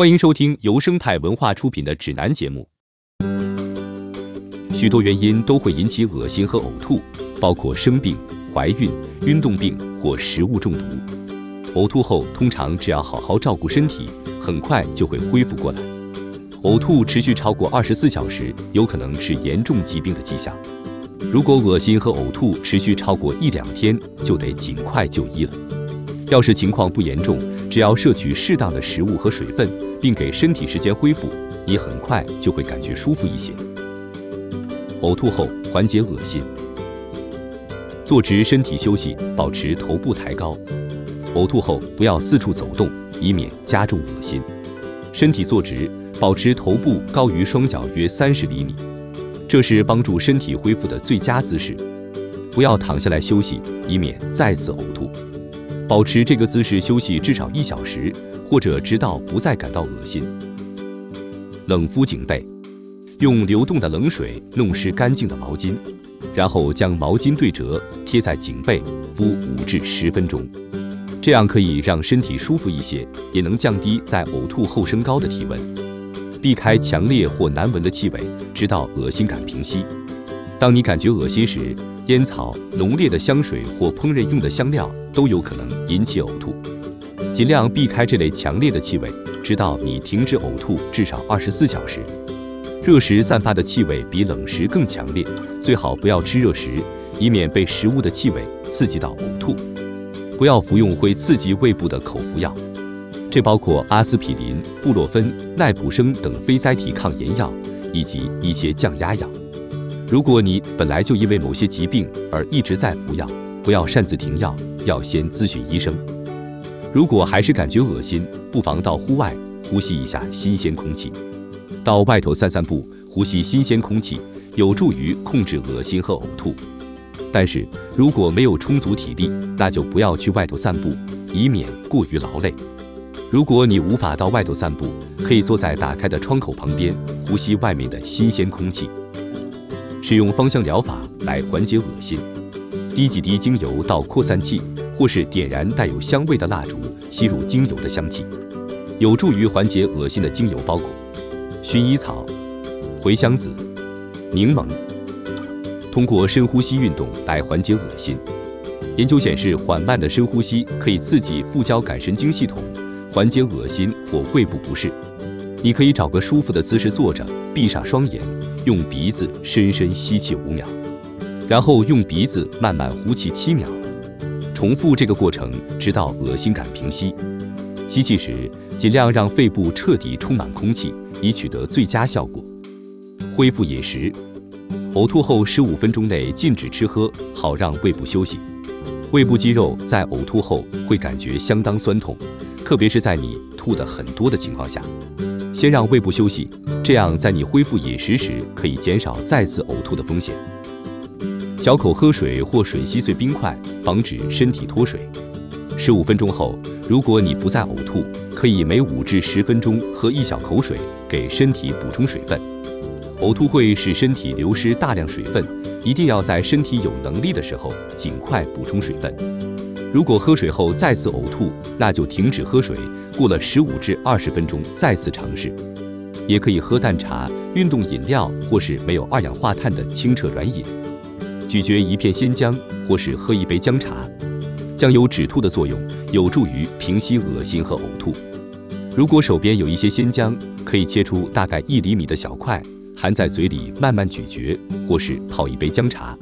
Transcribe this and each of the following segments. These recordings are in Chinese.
欢迎收听由生态文化出品的指南节目。许多原因都会引起恶心和呕吐，包括生病、怀孕、运动病或食物中毒。呕吐后，通常只要好好照顾身体，很快就会恢复过来。呕吐持续超过二十四小时，有可能是严重疾病的迹象。如果恶心和呕吐持续超过一两天，就得尽快就医了。要是情况不严重，只要摄取适当的食物和水分，并给身体时间恢复，你很快就会感觉舒服一些。呕吐后缓解恶心，坐直身体休息，保持头部抬高。呕吐后不要四处走动，以免加重恶心。身体坐直，保持头部高于双脚约三十厘米，这是帮助身体恢复的最佳姿势。不要躺下来休息，以免再次呕吐。保持这个姿势休息至少一小时，或者直到不再感到恶心。冷敷颈背，用流动的冷水弄湿干净的毛巾，然后将毛巾对折贴在颈背，敷五至十分钟。这样可以让身体舒服一些，也能降低在呕吐后升高的体温。避开强烈或难闻的气味，直到恶心感平息。当你感觉恶心时，烟草、浓烈的香水或烹饪用的香料都有可能引起呕吐。尽量避开这类强烈的气味，直到你停止呕吐至少二十四小时。热食散发的气味比冷食更强烈，最好不要吃热食，以免被食物的气味刺激到呕吐。不要服用会刺激胃部的口服药，这包括阿司匹林、布洛芬、奈普生等非甾体抗炎药，以及一些降压药。如果你本来就因为某些疾病而一直在服药，不要擅自停药，要先咨询医生。如果还是感觉恶心，不妨到户外呼吸一下新鲜空气。到外头散散步，呼吸新鲜空气有助于控制恶心和呕吐。但是如果没有充足体力，那就不要去外头散步，以免过于劳累。如果你无法到外头散步，可以坐在打开的窗口旁边，呼吸外面的新鲜空气。使用芳香疗法来缓解恶心，滴几滴精油到扩散器，或是点燃带有香味的蜡烛，吸入精油的香气。有助于缓解恶心的精油包括薰衣草、茴香籽、柠檬。通过深呼吸运动来缓解恶心。研究显示，缓慢的深呼吸可以刺激副交感神经系统，缓解恶心或胃部不适。你可以找个舒服的姿势坐着，闭上双眼，用鼻子深深吸气五秒，然后用鼻子慢慢呼气七秒，重复这个过程直到恶心感平息。吸气时尽量让肺部彻底充满空气，以取得最佳效果。恢复饮食，呕吐后十五分钟内禁止吃喝，好让胃部休息。胃部肌肉在呕吐后会感觉相当酸痛，特别是在你吐的很多的情况下。先让胃部休息，这样在你恢复饮食时可以减少再次呕吐的风险。小口喝水或吮吸碎冰块，防止身体脱水。十五分钟后，如果你不再呕吐，可以每五至十分钟喝一小口水，给身体补充水分。呕吐会使身体流失大量水分，一定要在身体有能力的时候尽快补充水分。如果喝水后再次呕吐，那就停止喝水。过了十五至二十分钟，再次尝试，也可以喝淡茶、运动饮料，或是没有二氧化碳的清澈软饮。咀嚼一片鲜姜，或是喝一杯姜茶，姜有止吐的作用，有助于平息恶心和呕吐。如果手边有一些鲜姜，可以切出大概一厘米的小块，含在嘴里慢慢咀嚼，或是泡一杯姜茶。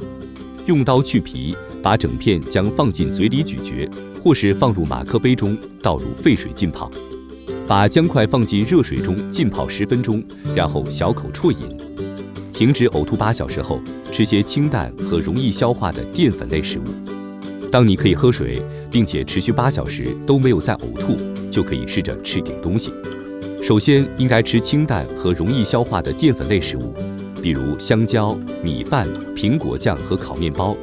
用刀去皮，把整片姜放进嘴里咀嚼。或是放入马克杯中，倒入沸水浸泡，把姜块放进热水中浸泡十分钟，然后小口啜饮。停止呕吐八小时后，吃些清淡和容易消化的淀粉类食物。当你可以喝水，并且持续八小时都没有再呕吐，就可以试着吃点东西。首先应该吃清淡和容易消化的淀粉类食物，比如香蕉、米饭、苹果酱和烤面包。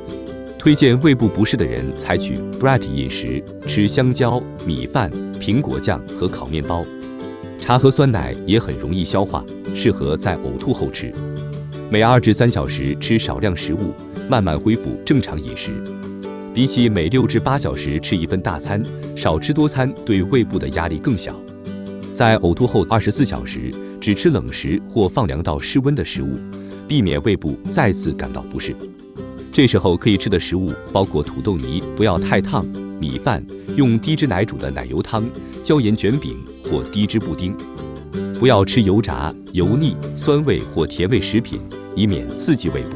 推荐胃部不适的人采取 BRAT 饮食，吃香蕉、米饭、苹果酱和烤面包。茶和酸奶也很容易消化，适合在呕吐后吃。每二至三小时吃少量食物，慢慢恢复正常饮食。比起每六至八小时吃一份大餐，少吃多餐对胃部的压力更小。在呕吐后二十四小时，只吃冷食或放凉到室温的食物，避免胃部再次感到不适。这时候可以吃的食物包括土豆泥，不要太烫；米饭，用低脂奶煮的奶油汤、椒盐卷饼或低脂布丁。不要吃油炸、油腻、酸味或甜味食品，以免刺激胃部。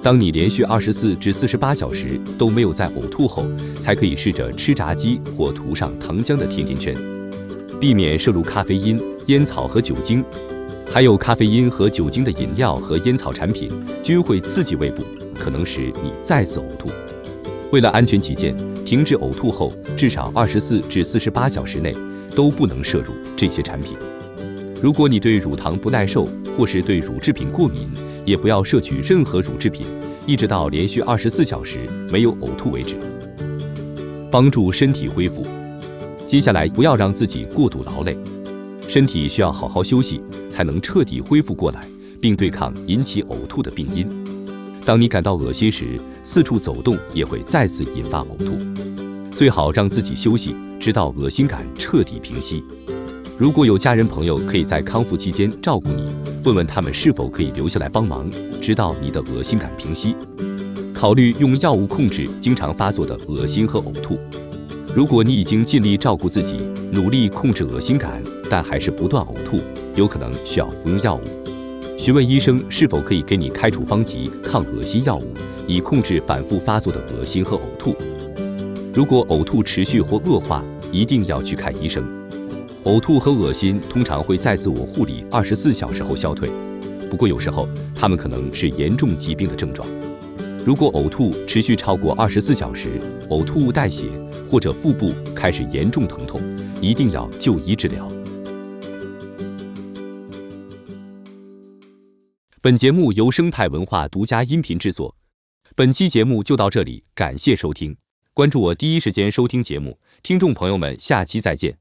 当你连续二十四至四十八小时都没有在呕吐后，才可以试着吃炸鸡或涂上糖浆的甜甜圈。避免摄入咖啡因、烟草和酒精，含有咖啡因和酒精的饮料和烟草产品均会刺激胃部，可能使你再次呕吐。为了安全起见，停止呕吐后至少二十四至四十八小时内都不能摄入这些产品。如果你对乳糖不耐受或是对乳制品过敏，也不要摄取任何乳制品，一直到连续二十四小时没有呕吐为止。帮助身体恢复。接下来，不要让自己过度劳累，身体需要好好休息，才能彻底恢复过来，并对抗引起呕吐的病因。当你感到恶心时，四处走动也会再次引发呕吐，最好让自己休息，直到恶心感彻底平息。如果有家人朋友可以在康复期间照顾你，问问他们是否可以留下来帮忙，直到你的恶心感平息。考虑用药物控制经常发作的恶心和呕吐。如果你已经尽力照顾自己，努力控制恶心感，但还是不断呕吐，有可能需要服用药物。询问医生是否可以给你开处方及抗恶心药物，以控制反复发作的恶心和呕吐。如果呕吐持续或恶化，一定要去看医生。呕吐和恶心通常会在自我护理二十四小时后消退，不过有时候它们可能是严重疾病的症状。如果呕吐持续超过二十四小时，呕吐物带血。或者腹部开始严重疼痛，一定要就医治疗。本节目由生态文化独家音频制作，本期节目就到这里，感谢收听，关注我第一时间收听节目，听众朋友们，下期再见。